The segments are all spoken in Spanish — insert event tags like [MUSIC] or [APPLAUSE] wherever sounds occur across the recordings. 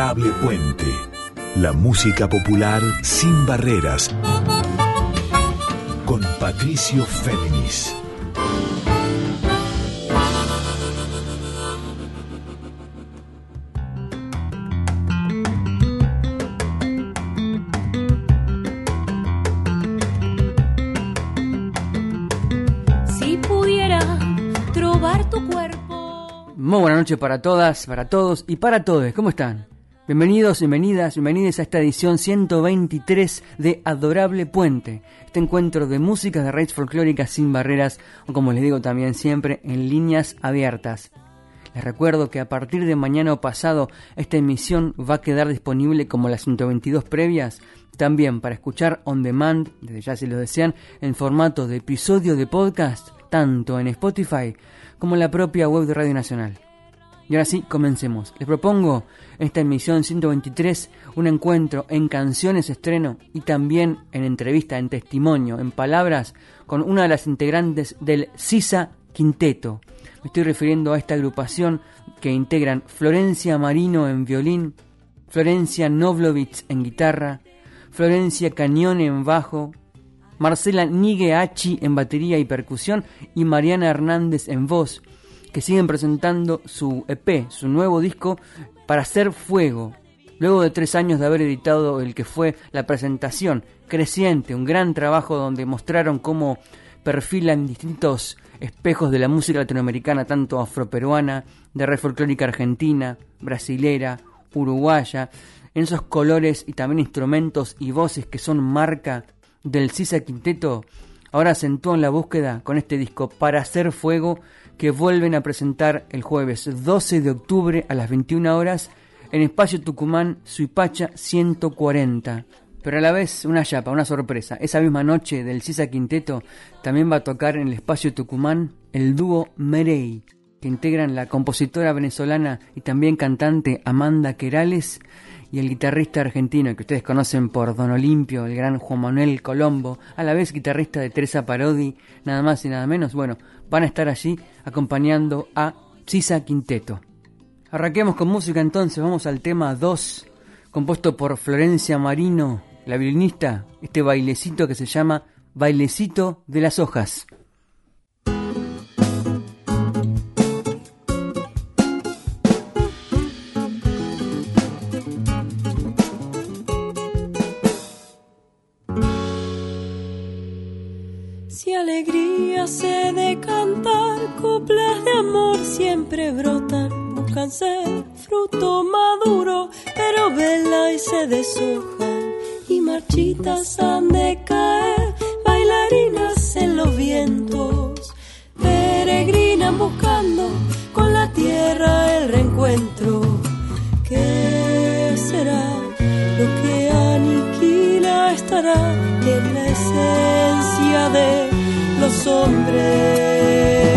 Adorable Puente. La música popular sin barreras. Con Patricio Féminis. Muy buenas noches para todas, para todos y para todos. ¿Cómo están? Bienvenidos, bienvenidas, bienvenidos a esta edición 123 de Adorable Puente. Este encuentro de música de raíz folclóricas sin barreras, o como les digo también siempre, en líneas abiertas. Les recuerdo que a partir de mañana pasado esta emisión va a quedar disponible como las 122 previas, también para escuchar on demand, desde ya si lo desean, en formato de episodio de podcast, tanto en Spotify como en la propia web de Radio Nacional. Y ahora sí, comencemos. Les propongo esta emisión 123 un encuentro en canciones estreno y también en entrevista, en testimonio, en palabras, con una de las integrantes del Sisa Quinteto. Me estoy refiriendo a esta agrupación que integran Florencia Marino en violín, Florencia Novlovitz en guitarra, Florencia Cañone en bajo, Marcela Nigueachi en batería y percusión y Mariana Hernández en voz, que siguen presentando su EP, su nuevo disco, para hacer fuego. Luego de tres años de haber editado el que fue la presentación creciente, un gran trabajo donde mostraron cómo perfilan distintos espejos de la música latinoamericana, tanto afroperuana, de red folclórica argentina, brasilera, uruguaya, en esos colores y también instrumentos y voces que son marca del Sisa Quinteto ahora acentúan la búsqueda con este disco Para hacer fuego que vuelven a presentar el jueves 12 de octubre a las 21 horas en Espacio Tucumán Suipacha 140. Pero a la vez una chapa, una sorpresa. Esa misma noche del Sisa Quinteto también va a tocar en el Espacio Tucumán el dúo Merey, que integran la compositora venezolana y también cantante Amanda Querales y el guitarrista argentino que ustedes conocen por Don Olimpio, el gran Juan Manuel Colombo, a la vez guitarrista de Teresa Parodi, nada más y nada menos, bueno, van a estar allí acompañando a Sisa Quinteto. Arranquemos con música entonces, vamos al tema 2, compuesto por Florencia Marino, la violinista, este bailecito que se llama Bailecito de las Hojas. Siempre brotan, buscan ser fruto maduro, pero vela y se deshojan, y marchitas han de caer, bailarinas en los vientos, peregrinan buscando con la tierra el reencuentro. ¿Qué será lo que aniquila estará en la esencia de los hombres.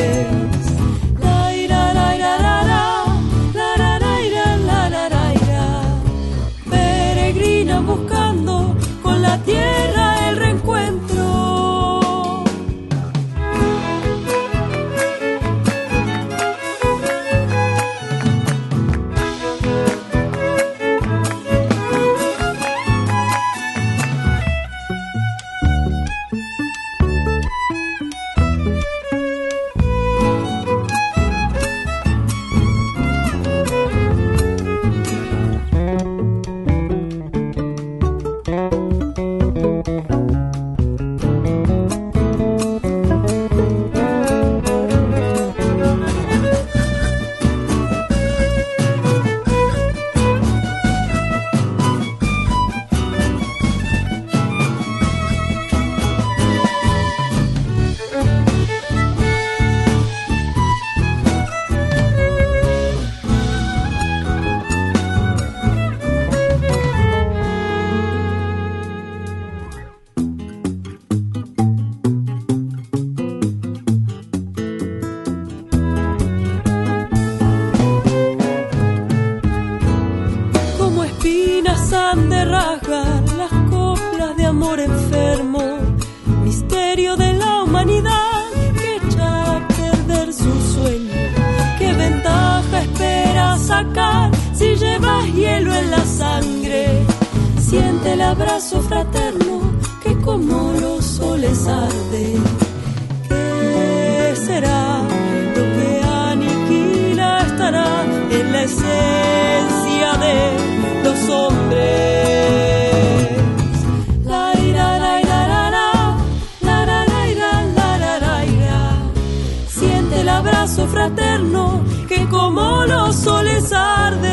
Los soles arde.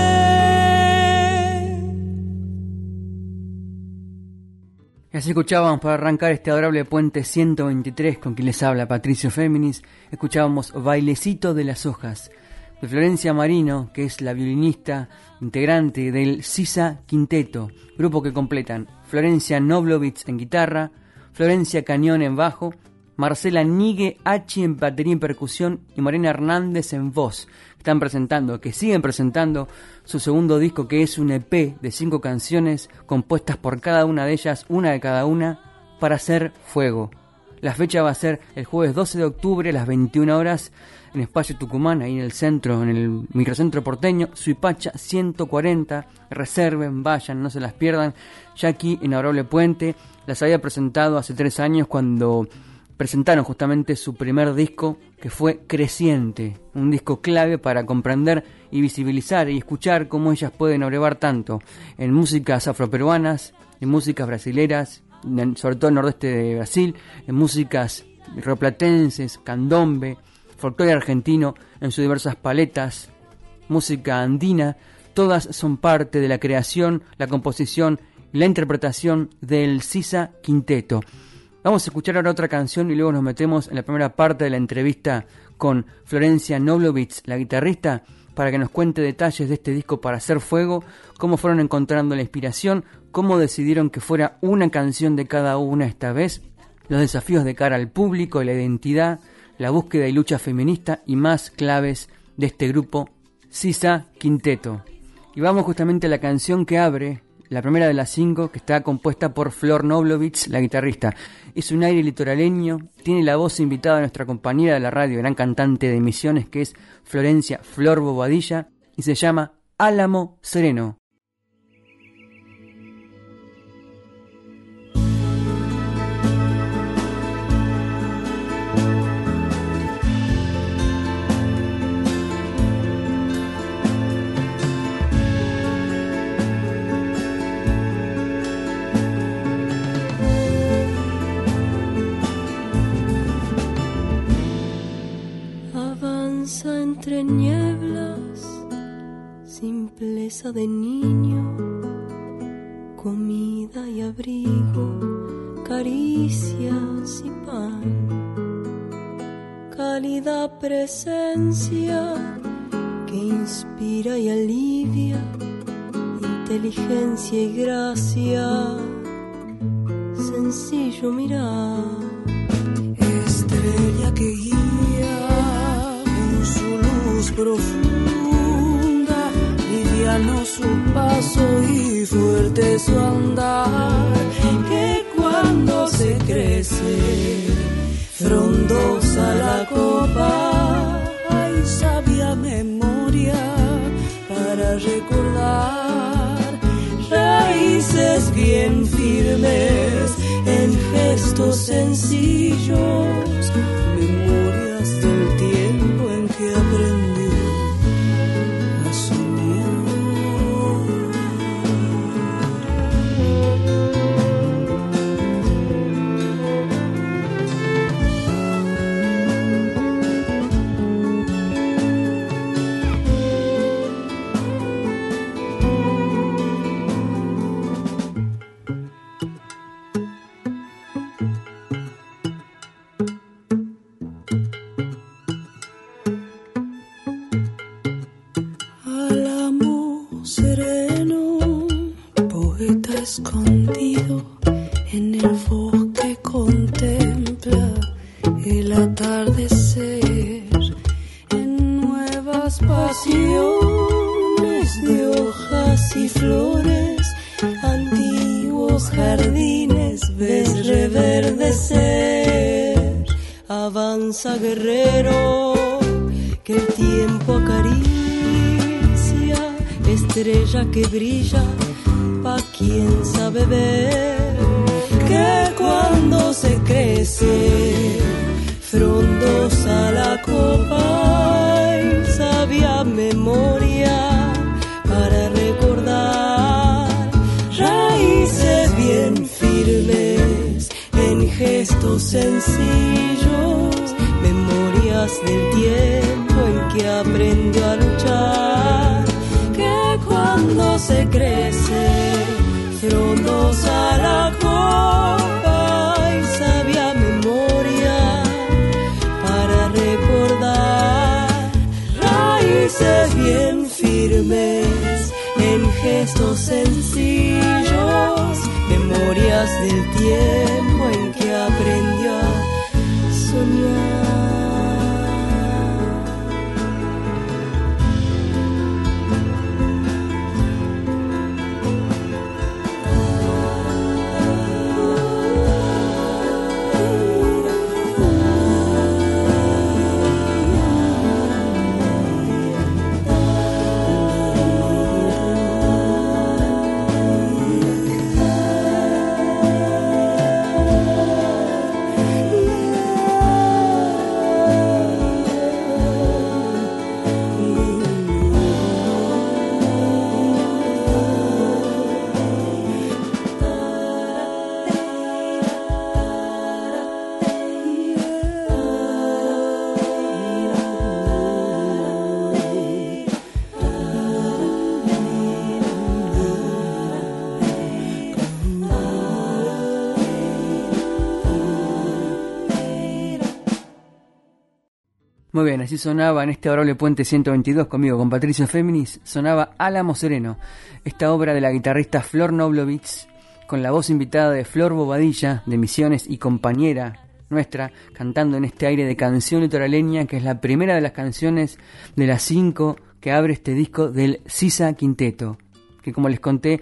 así escuchábamos para arrancar este adorable puente 123 con quien les habla Patricio Féminis, escuchábamos Bailecito de las Hojas de Florencia Marino, que es la violinista integrante del Sisa Quinteto, grupo que completan Florencia Noblovitz en guitarra, Florencia Cañón en bajo, Marcela Nigue H en batería y percusión y Marina Hernández en voz. Están presentando, que siguen presentando su segundo disco que es un EP de cinco canciones compuestas por cada una de ellas, una de cada una, para hacer fuego. La fecha va a ser el jueves 12 de octubre a las 21 horas en Espacio Tucumán, ahí en el centro, en el microcentro porteño, Suipacha 140. Reserven, vayan, no se las pierdan. Ya aquí en Puente las había presentado hace tres años cuando presentaron justamente su primer disco que fue Creciente, un disco clave para comprender y visibilizar y escuchar cómo ellas pueden abrevar tanto en músicas afroperuanas, en músicas brasileras, sobre todo en el nordeste de Brasil, en músicas rioplatenses, candombe, folclore argentino en sus diversas paletas, música andina, todas son parte de la creación, la composición y la interpretación del Sisa Quinteto. Vamos a escuchar ahora otra canción y luego nos metemos en la primera parte de la entrevista con Florencia Noblovitz, la guitarrista, para que nos cuente detalles de este disco para hacer fuego, cómo fueron encontrando la inspiración, cómo decidieron que fuera una canción de cada una esta vez, los desafíos de cara al público, la identidad, la búsqueda y lucha feminista y más claves de este grupo, Sisa Quinteto. Y vamos justamente a la canción que abre la primera de las cinco, que está compuesta por Flor Noblovitz, la guitarrista. Es un aire litoraleño, tiene la voz invitada de nuestra compañera de la radio, gran cantante de emisiones, que es Florencia Flor Bobadilla, y se llama Álamo Sereno. Entre nieblas, simpleza de niño, comida y abrigo, caricias y pan, cálida presencia que inspira y alivia, inteligencia y gracia, sencillo mirar, estrella que guía profunda, liviano su paso y fuerte su andar, que cuando se crece, frondosa la copa, hay sabia memoria para recordar, raíces bien firmes en gestos sencillos, del tiempo en que aprendió a luchar, que cuando se crece, frondosa la copa y sabia memoria para recordar raíces bien firmes en gestos sencillos, memorias del tiempo Muy bien, así sonaba en este adorable puente 122 conmigo, con Patricio Féminis, sonaba Álamo Sereno, esta obra de la guitarrista Flor Noblovitz, con la voz invitada de Flor Bobadilla, de Misiones y compañera nuestra, cantando en este aire de canción litoraleña, que es la primera de las canciones de las cinco que abre este disco del Sisa Quinteto, que como les conté,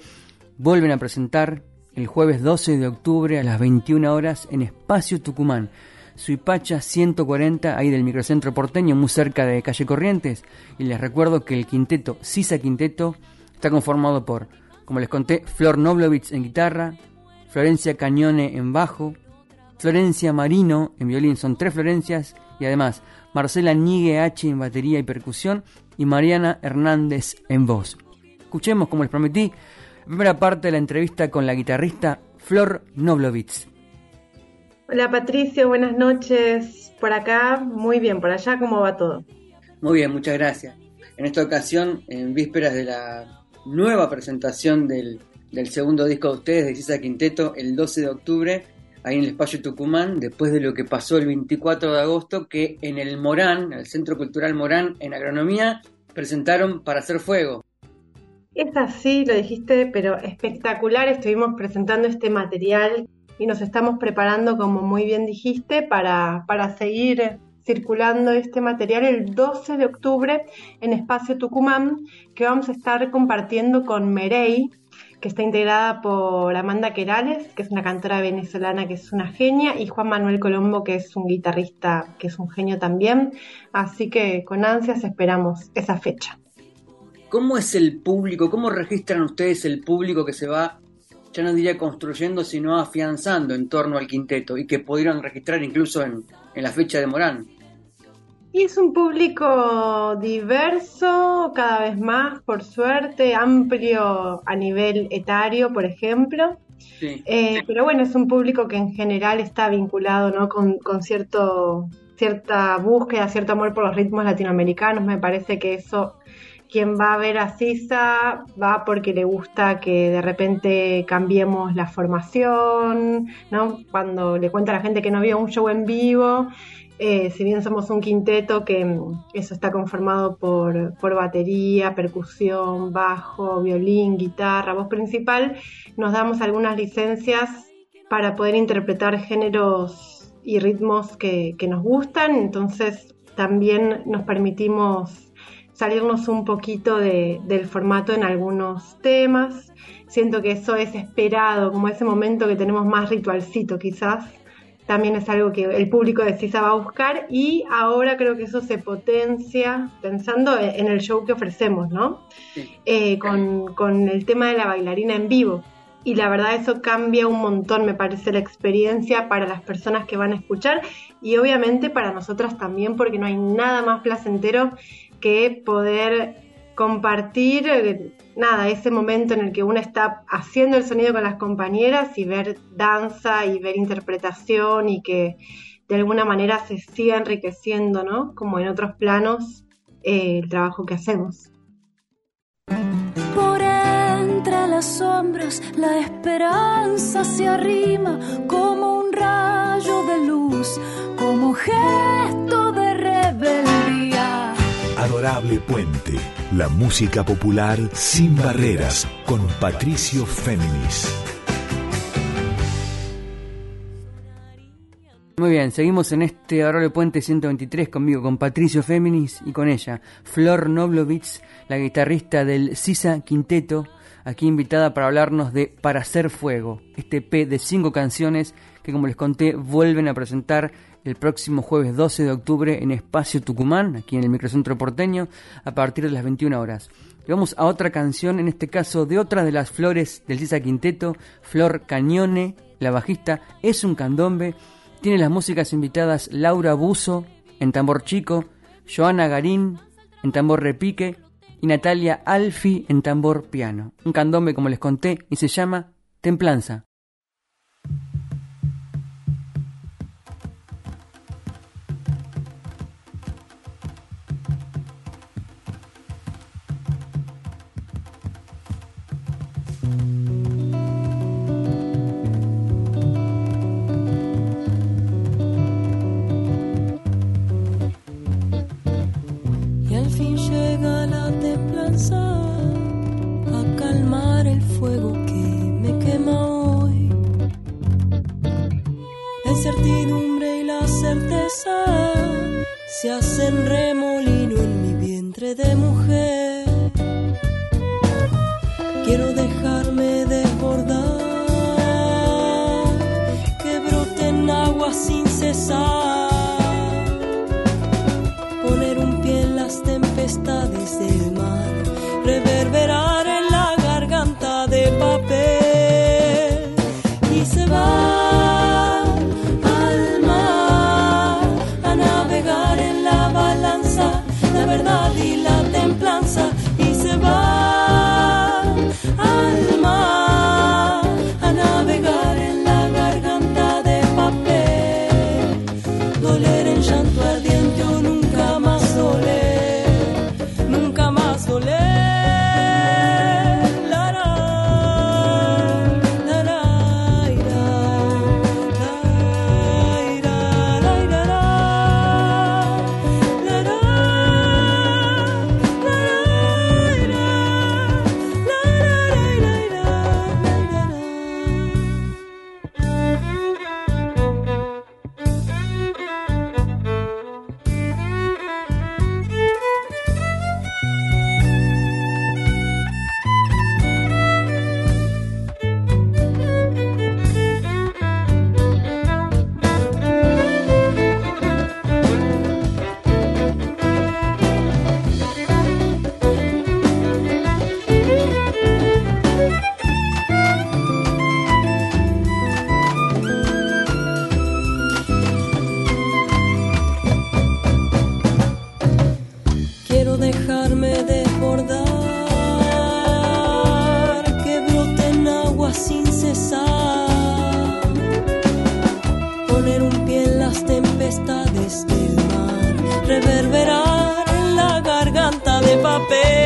vuelven a presentar el jueves 12 de octubre a las 21 horas en Espacio Tucumán. Suipacha 140, ahí del microcentro porteño, muy cerca de Calle Corrientes. Y les recuerdo que el quinteto Sisa Quinteto está conformado por, como les conté, Flor Noblovitz en guitarra, Florencia Cañone en bajo, Florencia Marino en violín, son tres Florencias, y además Marcela Nigue H en batería y percusión, y Mariana Hernández en voz. Escuchemos, como les prometí, la primera parte de la entrevista con la guitarrista Flor Noblovitz. Hola Patricio, buenas noches. Por acá, muy bien. Por allá, ¿cómo va todo? Muy bien, muchas gracias. En esta ocasión, en vísperas de la nueva presentación del, del segundo disco de ustedes, de Cisa Quinteto, el 12 de octubre, ahí en el espacio Tucumán, después de lo que pasó el 24 de agosto, que en el Morán, el Centro Cultural Morán, en Agronomía, presentaron Para Hacer Fuego. Es así, lo dijiste, pero espectacular. Estuvimos presentando este material y nos estamos preparando, como muy bien dijiste, para, para seguir circulando este material el 12 de octubre en Espacio Tucumán, que vamos a estar compartiendo con Merey, que está integrada por Amanda Querales, que es una cantora venezolana que es una genia, y Juan Manuel Colombo, que es un guitarrista que es un genio también. Así que con ansias esperamos esa fecha. ¿Cómo es el público? ¿Cómo registran ustedes el público que se va, ya no diría construyendo, sino afianzando en torno al quinteto y que pudieron registrar incluso en, en la fecha de Morán? Y es un público diverso, cada vez más, por suerte, amplio a nivel etario, por ejemplo. Sí. Eh, pero bueno, es un público que en general está vinculado ¿no? con, con cierto, cierta búsqueda, cierto amor por los ritmos latinoamericanos. Me parece que eso, quien va a ver a Sisa va porque le gusta que de repente cambiemos la formación, ¿no? Cuando le cuenta a la gente que no vio un show en vivo, eh, si bien somos un quinteto que mm, eso está conformado por, por batería, percusión, bajo, violín, guitarra, voz principal, nos damos algunas licencias para poder interpretar géneros y ritmos que, que nos gustan, entonces también nos permitimos salirnos un poquito de, del formato en algunos temas. Siento que eso es esperado, como ese momento que tenemos más ritualcito quizás, también es algo que el público de CISA va a buscar y ahora creo que eso se potencia pensando en el show que ofrecemos, ¿no? Eh, con, con el tema de la bailarina en vivo. Y la verdad eso cambia un montón, me parece, la experiencia para las personas que van a escuchar y obviamente para nosotras también, porque no hay nada más placentero que poder compartir eh, nada, ese momento en el que uno está haciendo el sonido con las compañeras y ver danza y ver interpretación y que de alguna manera se siga enriqueciendo, ¿no? Como en otros planos, eh, el trabajo que hacemos. Por entre las sombras la esperanza se arrima como un rayo de luz, como gesto de rebeldía. Adorable Puente, la música popular sin barreras, con Patricio Féminis. Muy bien, seguimos en este Adorable Puente 123 conmigo, con Patricio Féminis y con ella, Flor Noblovitz, la guitarrista del Sisa Quinteto, aquí invitada para hablarnos de Para Hacer Fuego, este P de cinco canciones que como les conté vuelven a presentar el próximo jueves 12 de octubre en Espacio Tucumán, aquí en el Microcentro Porteño, a partir de las 21 horas. Vamos a otra canción, en este caso de otra de las flores del Sisa Quinteto, Flor Cañone, la bajista, es un candombe, tiene las músicas invitadas Laura Buzo en tambor chico, Joana Garín en tambor repique y Natalia Alfi en tambor piano. Un candombe como les conté y se llama Templanza. Hacen remolino en las tempestades del mar, reverberar en la garganta de papel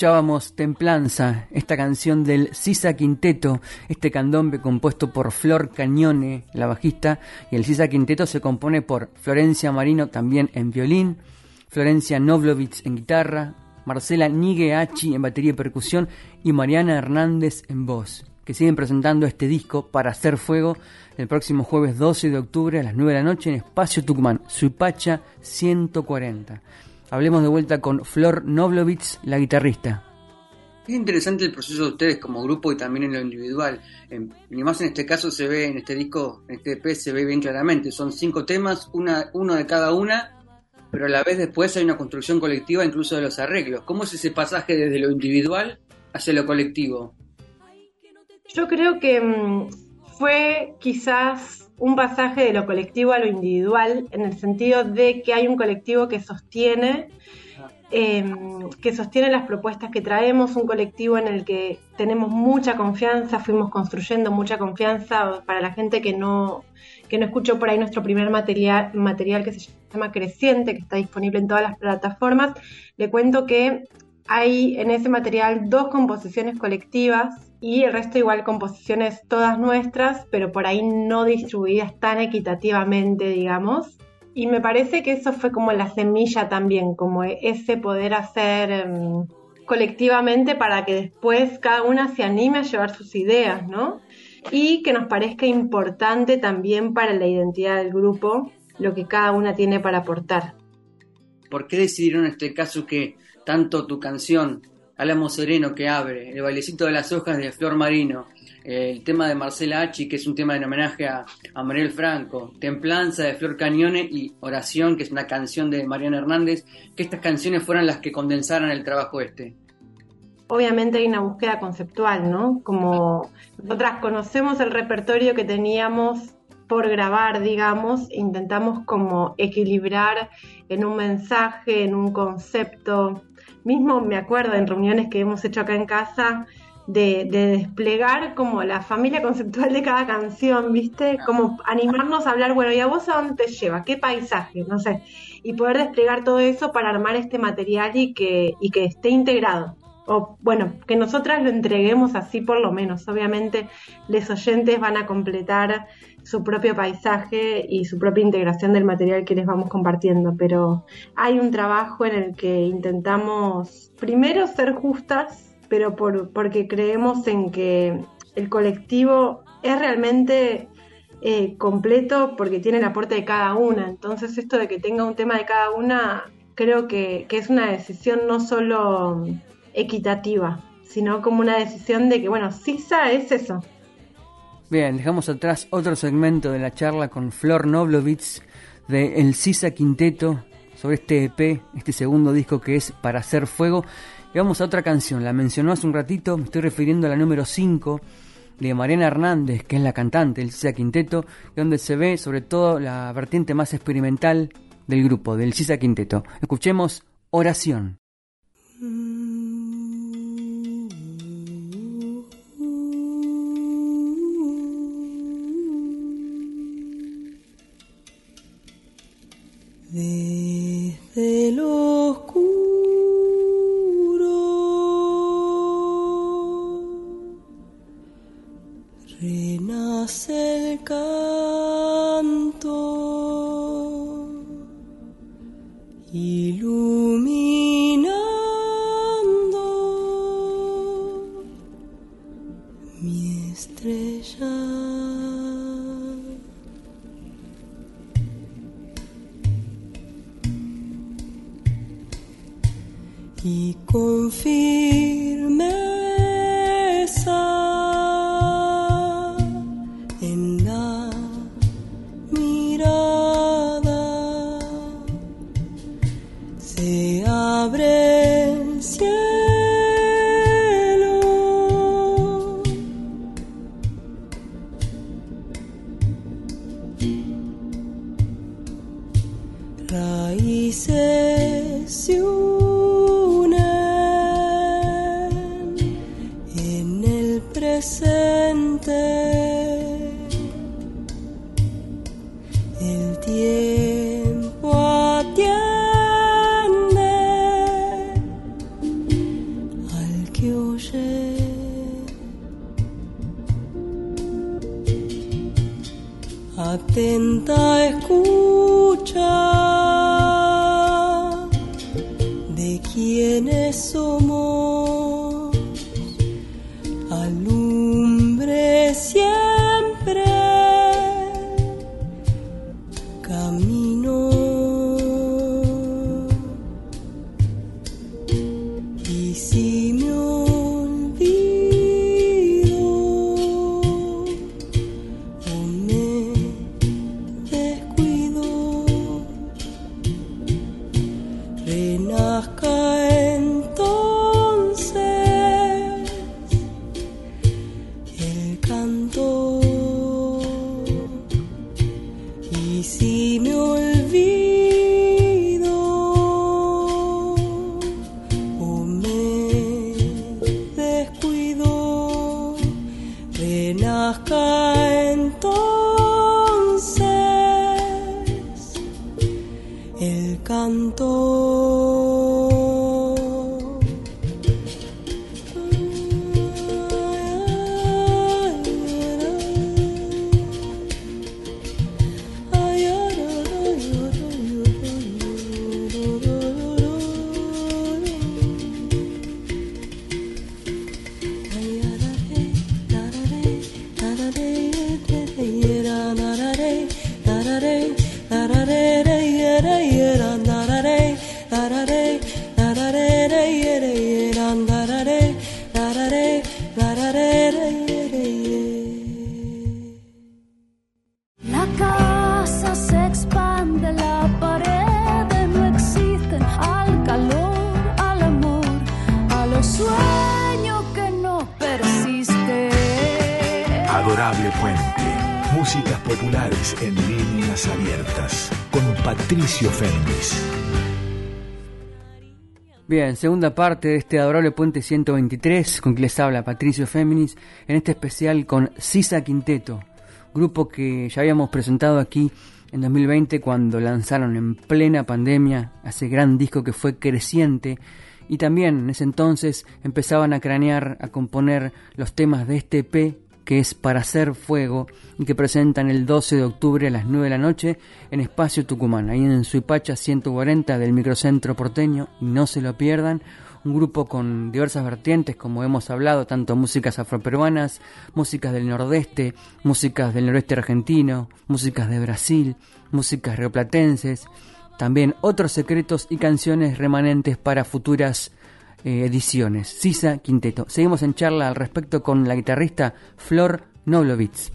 Escuchábamos Templanza, esta canción del Sisa Quinteto, este candombe compuesto por Flor Cañone, la bajista, y el Sisa Quinteto se compone por Florencia Marino también en violín, Florencia Novlovitz en guitarra, Marcela Nigueachi en batería y percusión y Mariana Hernández en voz, que siguen presentando este disco para hacer fuego el próximo jueves 12 de octubre a las 9 de la noche en Espacio Tucumán, Suipacha 140. Hablemos de vuelta con Flor Novlovitz, la guitarrista. Es interesante el proceso de ustedes como grupo y también en lo individual. y más en este caso se ve, en este disco, en este EP se ve bien claramente. Son cinco temas, una, uno de cada una, pero a la vez después hay una construcción colectiva incluso de los arreglos. ¿Cómo es ese pasaje desde lo individual hacia lo colectivo? Yo creo que mm, fue quizás un pasaje de lo colectivo a lo individual, en el sentido de que hay un colectivo que sostiene, em, que sostiene las propuestas que traemos, un colectivo en el que tenemos mucha confianza, fuimos construyendo mucha confianza para la gente que no, que no escuchó por ahí nuestro primer material, material que se llama Creciente, que está disponible en todas las plataformas. Le cuento que hay en ese material dos composiciones colectivas y el resto igual composiciones todas nuestras, pero por ahí no distribuidas tan equitativamente, digamos. Y me parece que eso fue como la semilla también, como ese poder hacer em, colectivamente para que después cada una se anime a llevar sus ideas, ¿no? Y que nos parezca importante también para la identidad del grupo lo que cada una tiene para aportar. ¿Por qué decidieron en este caso que tanto tu canción Álamo Sereno que abre, El bailecito de las hojas de Flor Marino, el tema de Marcela Hachi, que es un tema en homenaje a, a Mariel Franco, Templanza de Flor Cañone y Oración, que es una canción de Mariana Hernández, que estas canciones fueran las que condensaran el trabajo este. Obviamente hay una búsqueda conceptual, ¿no? Como nosotras conocemos el repertorio que teníamos por grabar, digamos, intentamos como equilibrar en un mensaje, en un concepto, Mismo me acuerdo en reuniones que hemos hecho acá en casa de, desplegar como la familia [LAUGHS] conceptual de cada canción, ¿viste? Como animarnos a hablar, bueno, ¿y a vos a dónde te lleva? ¿Qué paisaje? No sé. Y poder desplegar todo eso para armar este material y que, y que esté integrado. O bueno, que nosotras lo entreguemos así por lo menos. Obviamente, los oyentes van a completar su propio paisaje y su propia integración del material que les vamos compartiendo, pero hay un trabajo en el que intentamos primero ser justas, pero por, porque creemos en que el colectivo es realmente eh, completo porque tiene el aporte de cada una, entonces esto de que tenga un tema de cada una creo que, que es una decisión no solo equitativa, sino como una decisión de que, bueno, CISA es eso, Bien, dejamos atrás otro segmento de la charla con Flor Noblovitz de El Sisa Quinteto sobre este EP, este segundo disco que es Para hacer fuego. Y vamos a otra canción, la mencionó hace un ratito, me estoy refiriendo a la número 5 de Mariana Hernández, que es la cantante del Sisa Quinteto, donde se ve sobre todo la vertiente más experimental del grupo, del Sisa Quinteto. Escuchemos Oración. Desde lo oscuro renace el canto, iluminando y el tiempo atiende al que oye. Atenta escucha. Bien, segunda parte de este adorable Puente 123, con que les habla Patricio Féminis, en este especial con Sisa Quinteto, grupo que ya habíamos presentado aquí en 2020 cuando lanzaron en plena pandemia ese gran disco que fue creciente y también en ese entonces empezaban a cranear, a componer los temas de este EP que es Para Hacer Fuego y que presentan el 12 de octubre a las 9 de la noche en Espacio Tucumán, ahí en Suipacha 140 del microcentro porteño y no se lo pierdan. Un grupo con diversas vertientes, como hemos hablado, tanto músicas afroperuanas, músicas del nordeste, músicas del noreste argentino, músicas de Brasil, músicas rioplatenses, también otros secretos y canciones remanentes para futuras eh, ediciones. Sisa Quinteto. Seguimos en charla al respecto con la guitarrista Flor Noblovitz.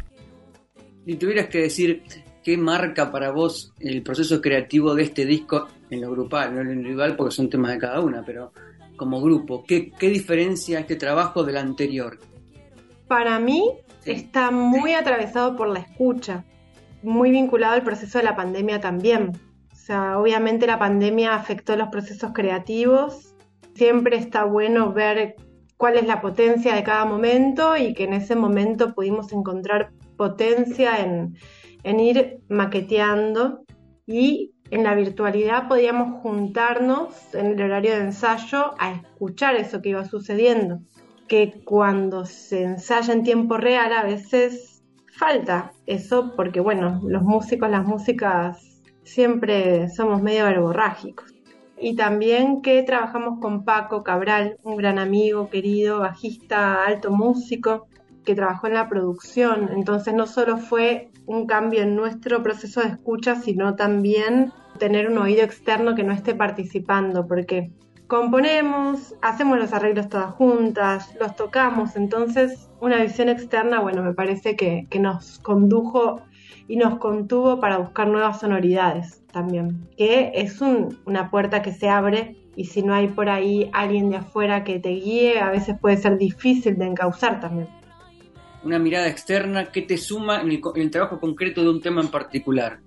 Si tuvieras que decir qué marca para vos el proceso creativo de este disco en lo grupal, no en lo individual porque son temas de cada una, pero como grupo, ¿qué, qué diferencia este trabajo del anterior? Para mí Sí. está muy atravesado por la escucha, muy vinculado al proceso de la pandemia también. O sea, obviamente la pandemia afectó los procesos creativos. Siempre está bueno ver cuál es la potencia de cada momento y que en ese momento pudimos encontrar potencia en, en ir maqueteando y en la virtualidad podíamos juntarnos en el horario de ensayo a escuchar eso que iba sucediendo que cuando se ensaya en tiempo real a veces falta eso porque bueno, los músicos, las músicas siempre somos medio verborrágicos. Y también que trabajamos con Paco Cabral, un gran amigo, querido, bajista, alto músico, que trabajó en la producción. Entonces no solo fue un cambio en nuestro proceso de escucha, sino también tener un oído externo que no esté participando, porque componemos, hacemos los arreglos todas juntas, los tocamos, entonces una visión externa, bueno, me parece que, que nos condujo y nos contuvo para buscar nuevas sonoridades también, que es un- una puerta que se abre y si no hay por ahí alguien de afuera que te guíe, a veces puede ser difícil de encauzar también. Una mirada externa que te suma en el, en el trabajo concreto de un tema en particular.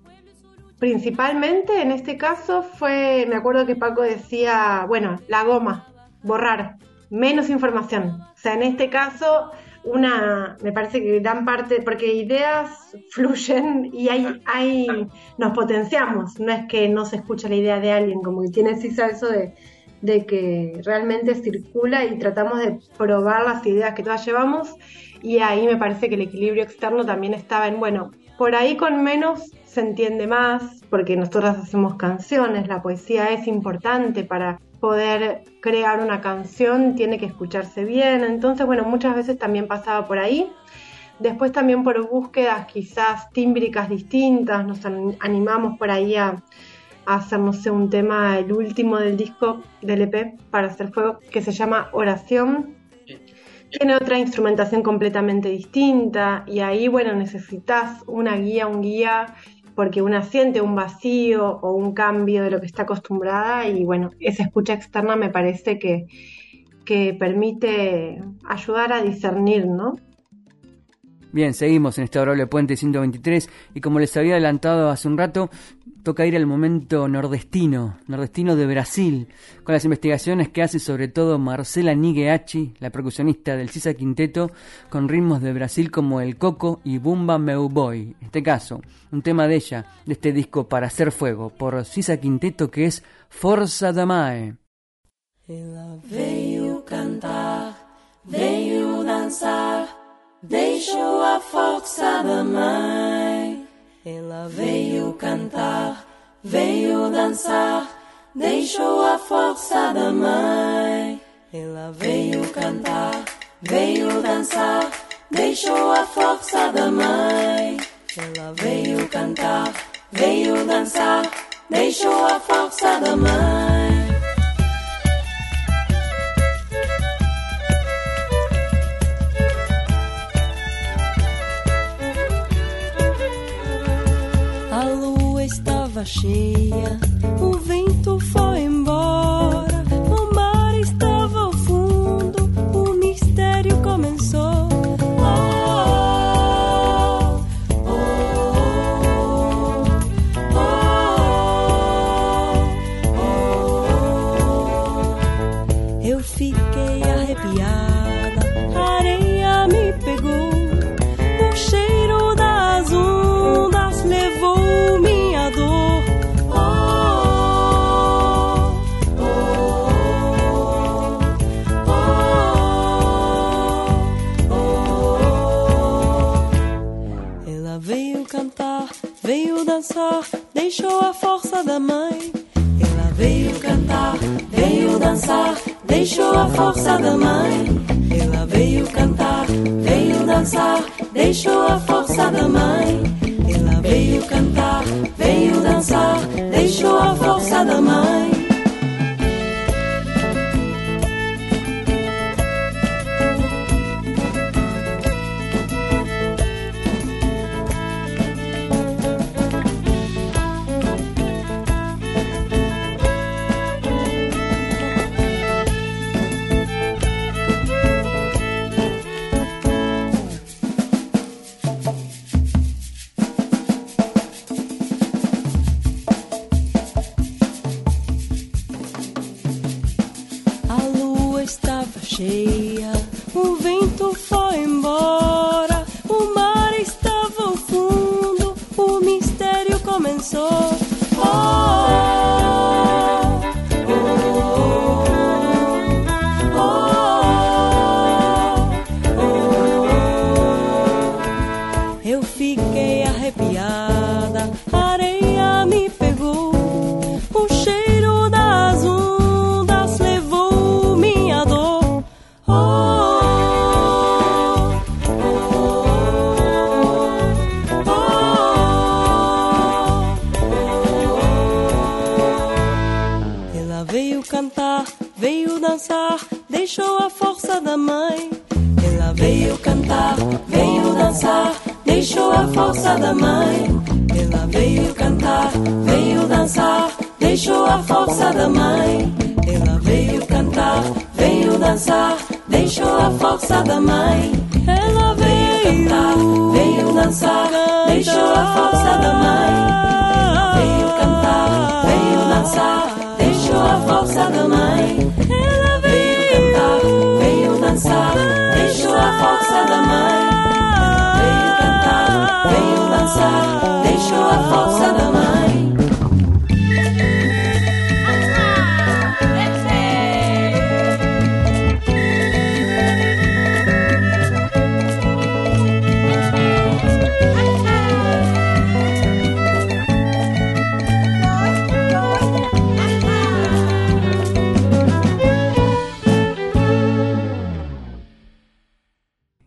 Principalmente en este caso fue, me acuerdo que Paco decía, bueno, la goma, borrar, menos información. O sea, en este caso, una, me parece que gran parte, porque ideas fluyen y hay, hay, nos potenciamos, no es que no se escucha la idea de alguien, como que tiene Sisa eso de, de que realmente circula y tratamos de probar las ideas que todas llevamos. Y ahí me parece que el equilibrio externo también estaba en, bueno, por ahí con menos se entiende más, porque nosotros hacemos canciones, la poesía es importante para poder crear una canción, tiene que escucharse bien, entonces bueno, muchas veces también pasaba por ahí. Después también por búsquedas quizás tímbricas distintas, nos an- animamos por ahí a, a hacer, no sé, un tema, el último del disco del EP para hacer fuego, que se llama Oración, tiene otra instrumentación completamente distinta y ahí, bueno, necesitas una guía, un guía porque una siente un vacío o un cambio de lo que está acostumbrada y bueno, esa escucha externa me parece que, que permite ayudar a discernir, ¿no? Bien, seguimos en este adorable puente 123 y como les había adelantado hace un rato, toca ir al momento nordestino, nordestino de Brasil, con las investigaciones que hace sobre todo Marcela Nigueachi, la percusionista del Sisa Quinteto, con ritmos de Brasil como el coco y Bumba Meu Boy. En este caso, un tema de ella, de este disco Para Hacer Fuego, por Sisa Quinteto que es Forza da Mae. força da mãe. Ela veio cantar, veio dançar. Deixou a força da mãe. Ela veio cantar, veio dançar. Deixou a força da mãe. Ela veio cantar, veio dançar. Deixou a força da mãe. lua cheia. fine boy.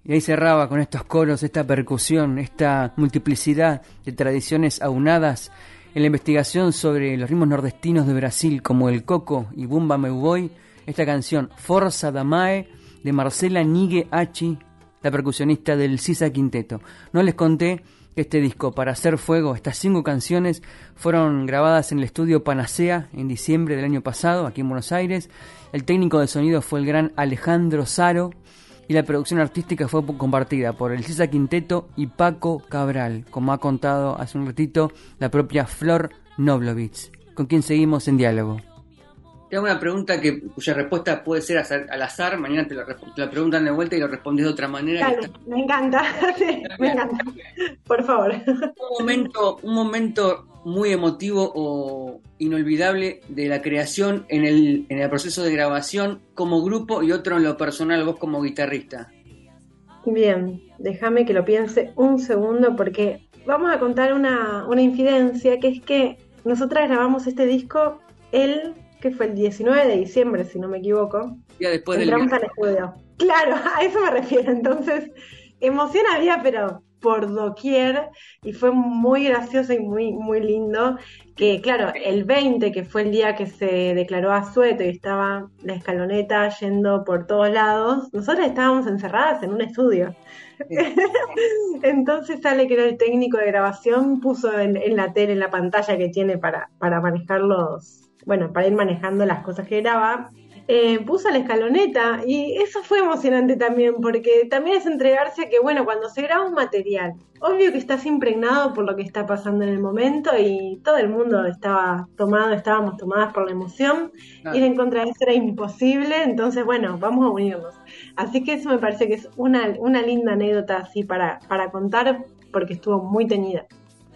Y ahí cerraba con estos coros, esta percusión, esta multiplicidad de tradiciones aunadas en la investigación sobre los ritmos nordestinos de Brasil como el coco y Bumba Meu Boy, esta canción Forza da Mae de Marcela Nigue Achi, la percusionista del Sisa Quinteto. No les conté que este disco, Para hacer fuego, estas cinco canciones, fueron grabadas en el estudio Panacea en diciembre del año pasado, aquí en Buenos Aires. El técnico de sonido fue el gran Alejandro Saro y la producción artística fue compartida por el Cisa Quinteto y Paco Cabral, como ha contado hace un ratito la propia Flor Noblovitz, con quien seguimos en diálogo. Te hago una pregunta que, cuya respuesta puede ser al azar, mañana te, la preguntan de vuelta y lo respondes de otra manera. me encanta, [LAUGHS] me encanta. Por favor. Un momento, un momento muy emotivo o inolvidable de la creación en el, en el proceso de grabación como grupo y otro en lo personal, vos como guitarrista. Bien, déjame que lo piense un segundo porque vamos a contar una, una infidencia que es que nosotras grabamos este disco el que fue el 19 de diciembre, si no me equivoco. Ya después Entramos del... al estudio. Claro, [LAUGHS] a eso me refiero. Entonces, emoción había, pero por doquier, y fue muy gracioso y muy, muy lindo, que claro, el 20, que fue el día que se declaró a Sueto y estaba la escaloneta yendo por todos lados, nosotros estábamos encerradas en un estudio. [LAUGHS] Entonces sale que era el técnico de grabación, puso en, en, la tele, en la pantalla que tiene para, para manejar los, bueno, para ir manejando las cosas que graba, eh, puso la escaloneta y eso fue emocionante también porque también es entregarse a que, bueno, cuando se graba un material, obvio que estás impregnado por lo que está pasando en el momento y todo el mundo estaba tomado, estábamos tomadas por la emoción, ir en contra de eso era imposible, entonces, bueno, vamos a unirnos. Así que eso me parece que es una, una linda anécdota así para, para contar porque estuvo muy teñida.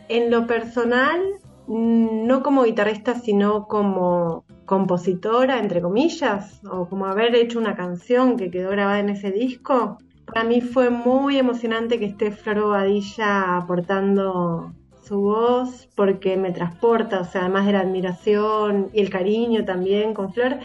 En lo personal, no como guitarrista, sino como compositora, entre comillas, o como haber hecho una canción que quedó grabada en ese disco. Para mí fue muy emocionante que esté Flor Bobadilla aportando su voz porque me transporta, o sea, además de la admiración y el cariño también con Flor,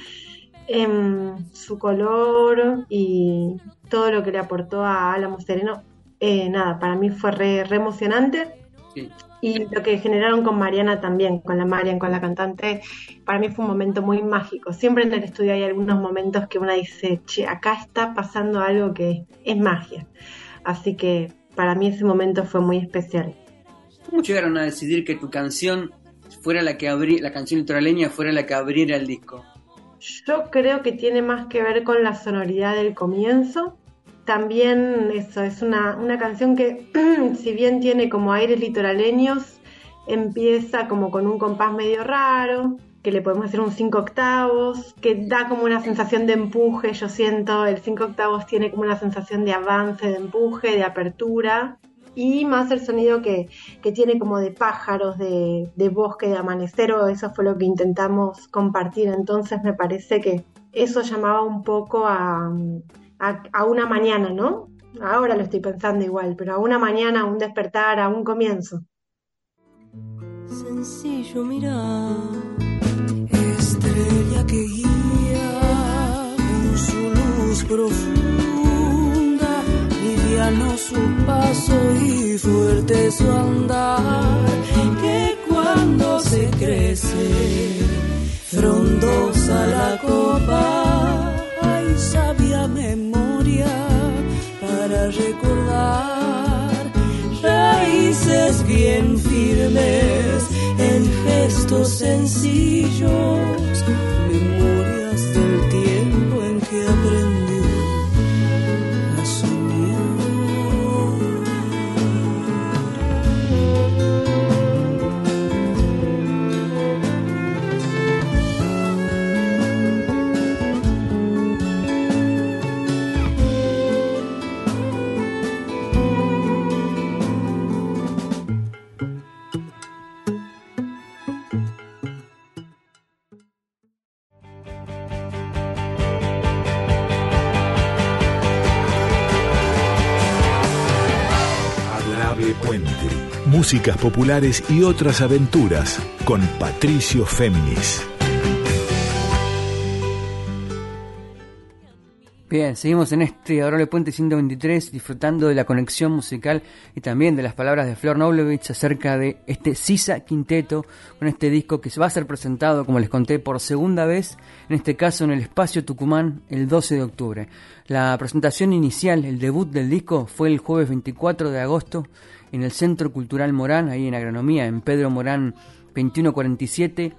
em, su color y todo lo que le aportó a Álamo Sereno, eh, nada, para mí fue re, re emocionante. Sí. Y lo que generaron con Mariana también, con la Marian, con la cantante, para mí fue un momento muy mágico. Siempre en el estudio hay algunos momentos que uno dice, che, acá está pasando algo que es magia. Así que para mí ese momento fue muy especial. ¿Cómo llegaron a decidir que tu canción fuera la que abrí, la canción litoraleña fuera la que abriera el disco? Yo creo que tiene más que ver con la sonoridad del comienzo también eso, es una, una canción que [CLEARS THROAT] si bien tiene como aires litoraleños, empieza como con un compás medio raro, que le podemos hacer un 5 octavos, que da como una sensación de empuje, yo siento, el 5 octavos tiene como una sensación de avance, de empuje, de apertura, y más el sonido que, que tiene como de pájaros, de, de bosque, de amanecer, o eso fue lo que intentamos compartir, entonces me parece que eso llamaba un poco a, a, una mañana, ¿no? Ahora lo estoy pensando igual, pero a una mañana, a un despertar, a un comienzo. Sencillo mirar, estrella que guía con su luz profunda, liviano su paso y fuerte su andar, que cuando se crece, frondosa la copa, ay sabia para recordar raíces bien firmes en gestos sencillos, memorias del tiempo en que músicas populares y otras aventuras con Patricio Féminis. Bien, seguimos en este Adorable Puente 123 disfrutando de la conexión musical y también de las palabras de Flor Noblevich acerca de este Sisa Quinteto con este disco que va a ser presentado, como les conté, por segunda vez, en este caso en el Espacio Tucumán el 12 de octubre. La presentación inicial, el debut del disco, fue el jueves 24 de agosto en el Centro Cultural Morán, ahí en Agronomía, en Pedro Morán 2147,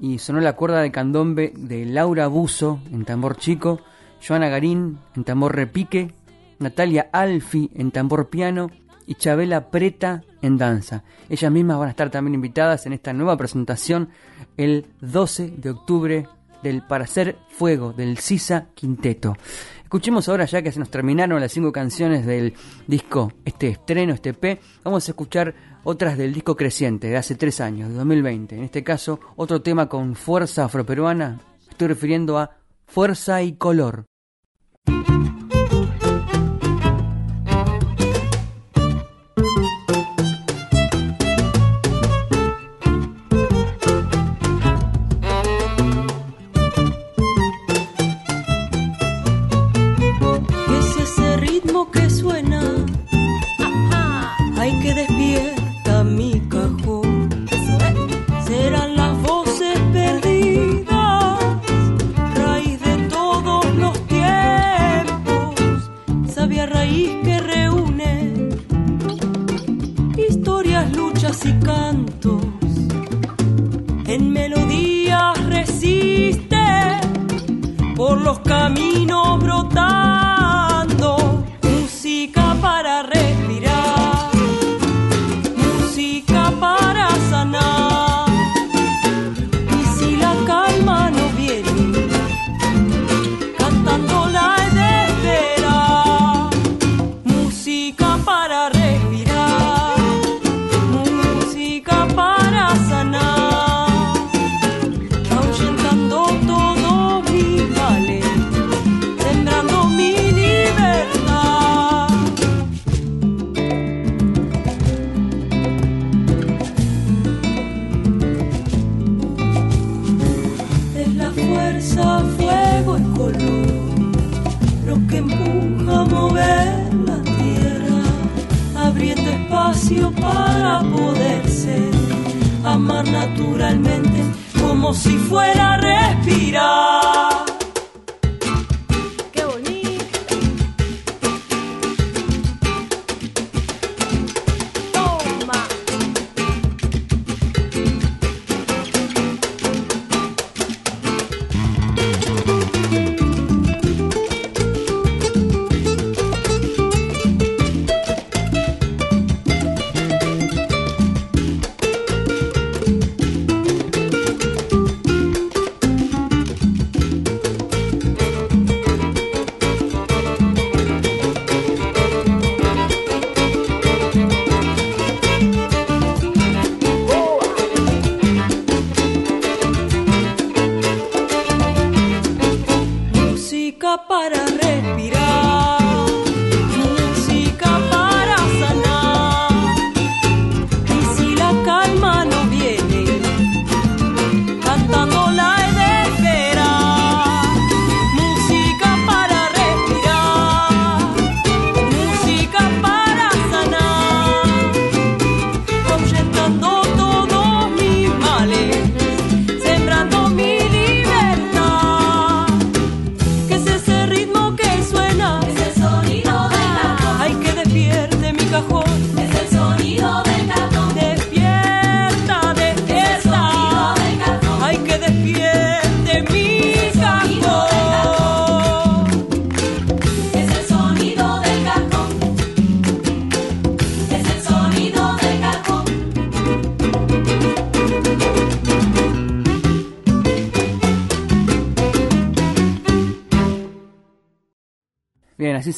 y sonó la cuerda de candombe de Laura Buzo en tambor chico, Joana Garín en tambor repique, Natalia Alfi en tambor piano y Chabela Preta en danza. Ellas mismas van a estar también invitadas en esta nueva presentación el 12 de octubre del Para Hacer Fuego del Sisa Quinteto. Escuchemos ahora ya que se nos terminaron las cinco canciones del disco, este estreno, este P, vamos a escuchar otras del disco creciente de hace tres años, de 2020. En este caso, otro tema con fuerza afroperuana, estoy refiriendo a Fuerza y Color. Así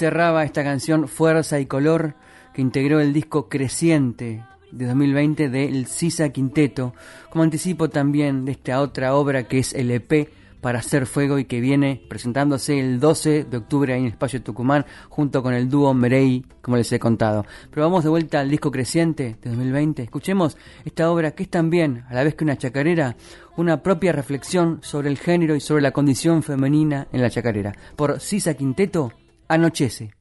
cerraba esta canción Fuerza y Color que integró el disco Creciente de 2020 del Sisa Quinteto, como anticipo también de esta otra obra que es el EP para hacer fuego y que viene presentándose el 12 de octubre en Espacio Tucumán junto con el dúo Merey, como les he contado. Pero vamos de vuelta al disco creciente de 2020. Escuchemos esta obra que es también, a la vez que una chacarera, una propia reflexión sobre el género y sobre la condición femenina en la chacarera. Por Sisa Quinteto, Anochece.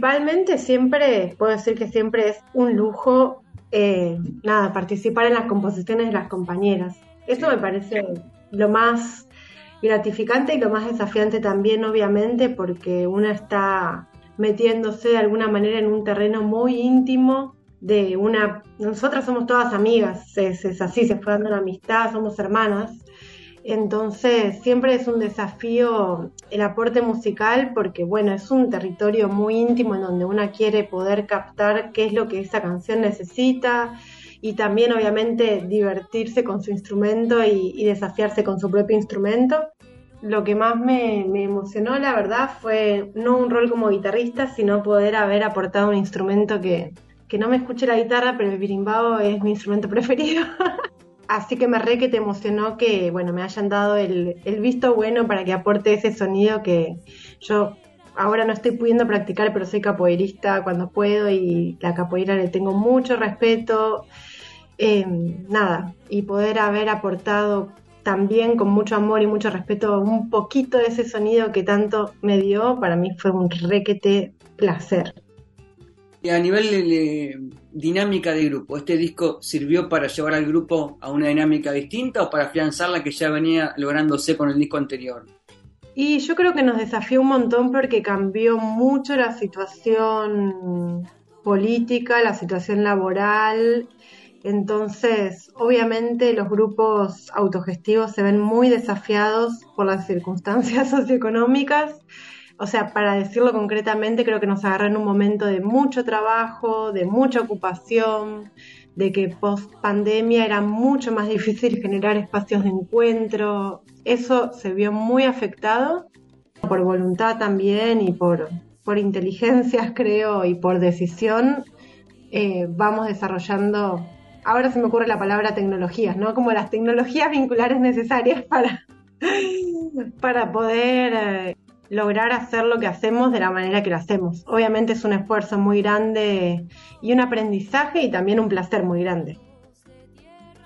Principalmente siempre, puedo decir que siempre es un lujo, eh, nada, participar en las composiciones de las compañeras. Eso me parece lo más gratificante y lo más desafiante también, obviamente, porque una está metiéndose de alguna manera en un terreno muy íntimo de una... Nosotras somos todas amigas, es, es así, se fue dando la amistad, somos hermanas, entonces, siempre es un desafío el aporte musical porque, bueno, es un territorio muy íntimo en donde una quiere poder captar qué es lo que esa canción necesita y también, obviamente, divertirse con su instrumento y, desafiarse con su propio instrumento. Lo que más me, emocionó, la verdad, fue no un rol como guitarrista, sino poder haber aportado un instrumento que, que no me escuche la guitarra, pero el birimbao es mi instrumento [LAUGHS] preferido. Así que me re que te emocionó que, bueno, me hayan dado el, visto bueno para que aporte ese sonido que yo ahora no estoy pudiendo practicar, pero soy capoeirista cuando puedo y la capoeira le tengo mucho respeto. Eh, nada, y poder haber aportado también con mucho amor y mucho respeto un poquito de ese sonido que tanto me dio, para mí fue un requete placer. Y a nivel de, dinámica de grupo, ¿este disco sirvió para llevar al grupo a una dinámica distinta o para afianzar la que ya venía lográndose con el disco anterior? Y yo creo que nos desafió un montón porque cambió mucho la situación política, la situación laboral. Entonces, obviamente los grupos autogestivos se ven muy desafiados por las circunstancias [LAUGHS] socioeconómicas o sea, para decirlo concretamente, creo que nos agarra en un momento de mucho trabajo, de mucha ocupación, de que post pandemia era mucho más difícil generar espacios de encuentro. Eso se vio muy afectado por voluntad también y por, por inteligencias, creo, y por decisión. Eh, vamos desarrollando, ahora se me ocurre la palabra tecnologías, ¿no? Como las tecnologías vinculares necesarias para, [LAUGHS] para poder eh, lograr hacer lo que hacemos de la manera que lo hacemos. Obviamente es un esfuerzo muy grande y un aprendizaje y también un placer muy grande.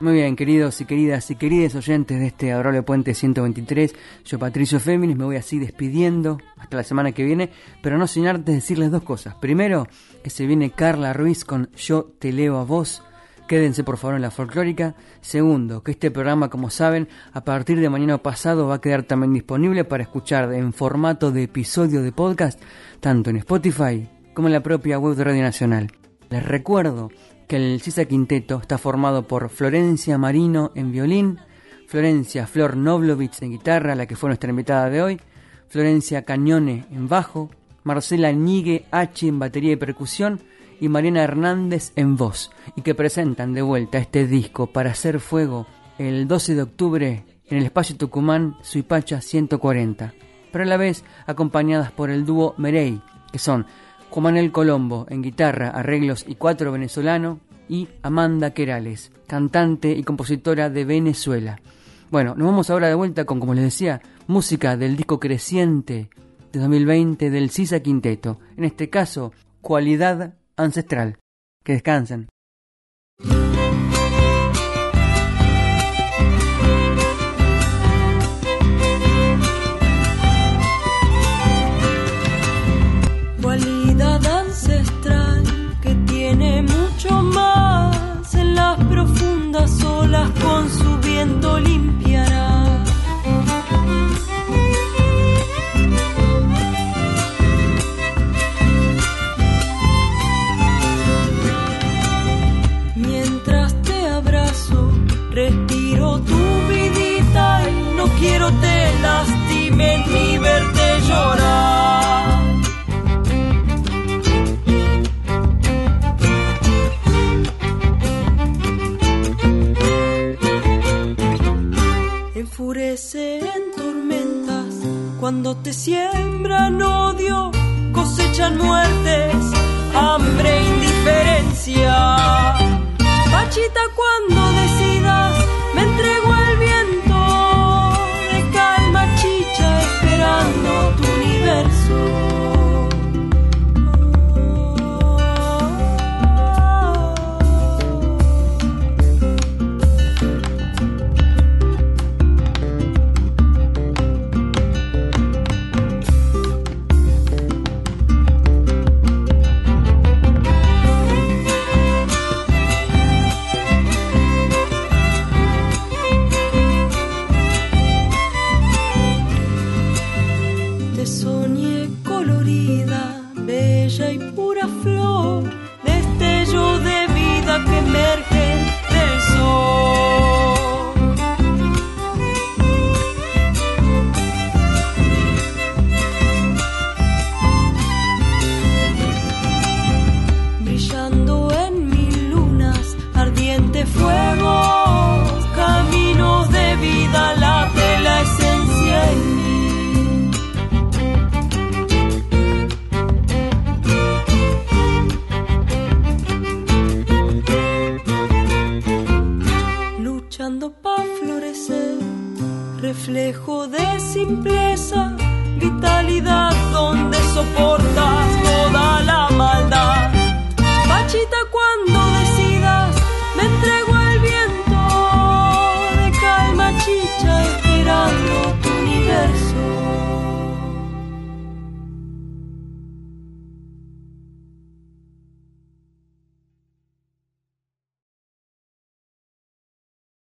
Muy bien, queridos y queridas y queridos oyentes de este Adorable Puente 123, yo Patricio Féminis me voy así despidiendo hasta la semana que viene, pero no sin antes decirles dos cosas. Primero, que se viene Carla Ruiz con Yo te leo a vos, Quédense por favor en la folclórica. Segundo, que este programa, como saben, a partir de mañana pasado va a quedar también disponible para escuchar en formato de episodio de podcast, tanto en Spotify como en la propia web de Radio Nacional. Les recuerdo que el CISA Quinteto está formado por Florencia Marino en violín, Florencia Flor Noblovich en guitarra, la que fue nuestra invitada de hoy, Florencia Cañone en bajo, Marcela Nigue H en batería y percusión, y Mariana Hernández en voz, y que presentan de vuelta este disco para hacer fuego el 12 de octubre en el espacio Tucumán Suipacha 140, pero a la vez acompañadas por el dúo Merey, que son Juan Colombo en guitarra, arreglos y cuatro venezolano, y Amanda Querales, cantante y compositora de Venezuela. Bueno, nos vamos ahora de vuelta con, como les decía, música del disco creciente de 2020 del Sisa Quinteto, en este caso, Cualidad ancestral. Que descansen. Cualidad ancestral que tiene mucho más en las profundas olas con su viento limpiará. En tormentas cuando te siembran odio, cosechan muertes, hambre, indiferencia. Pachita cuando decidas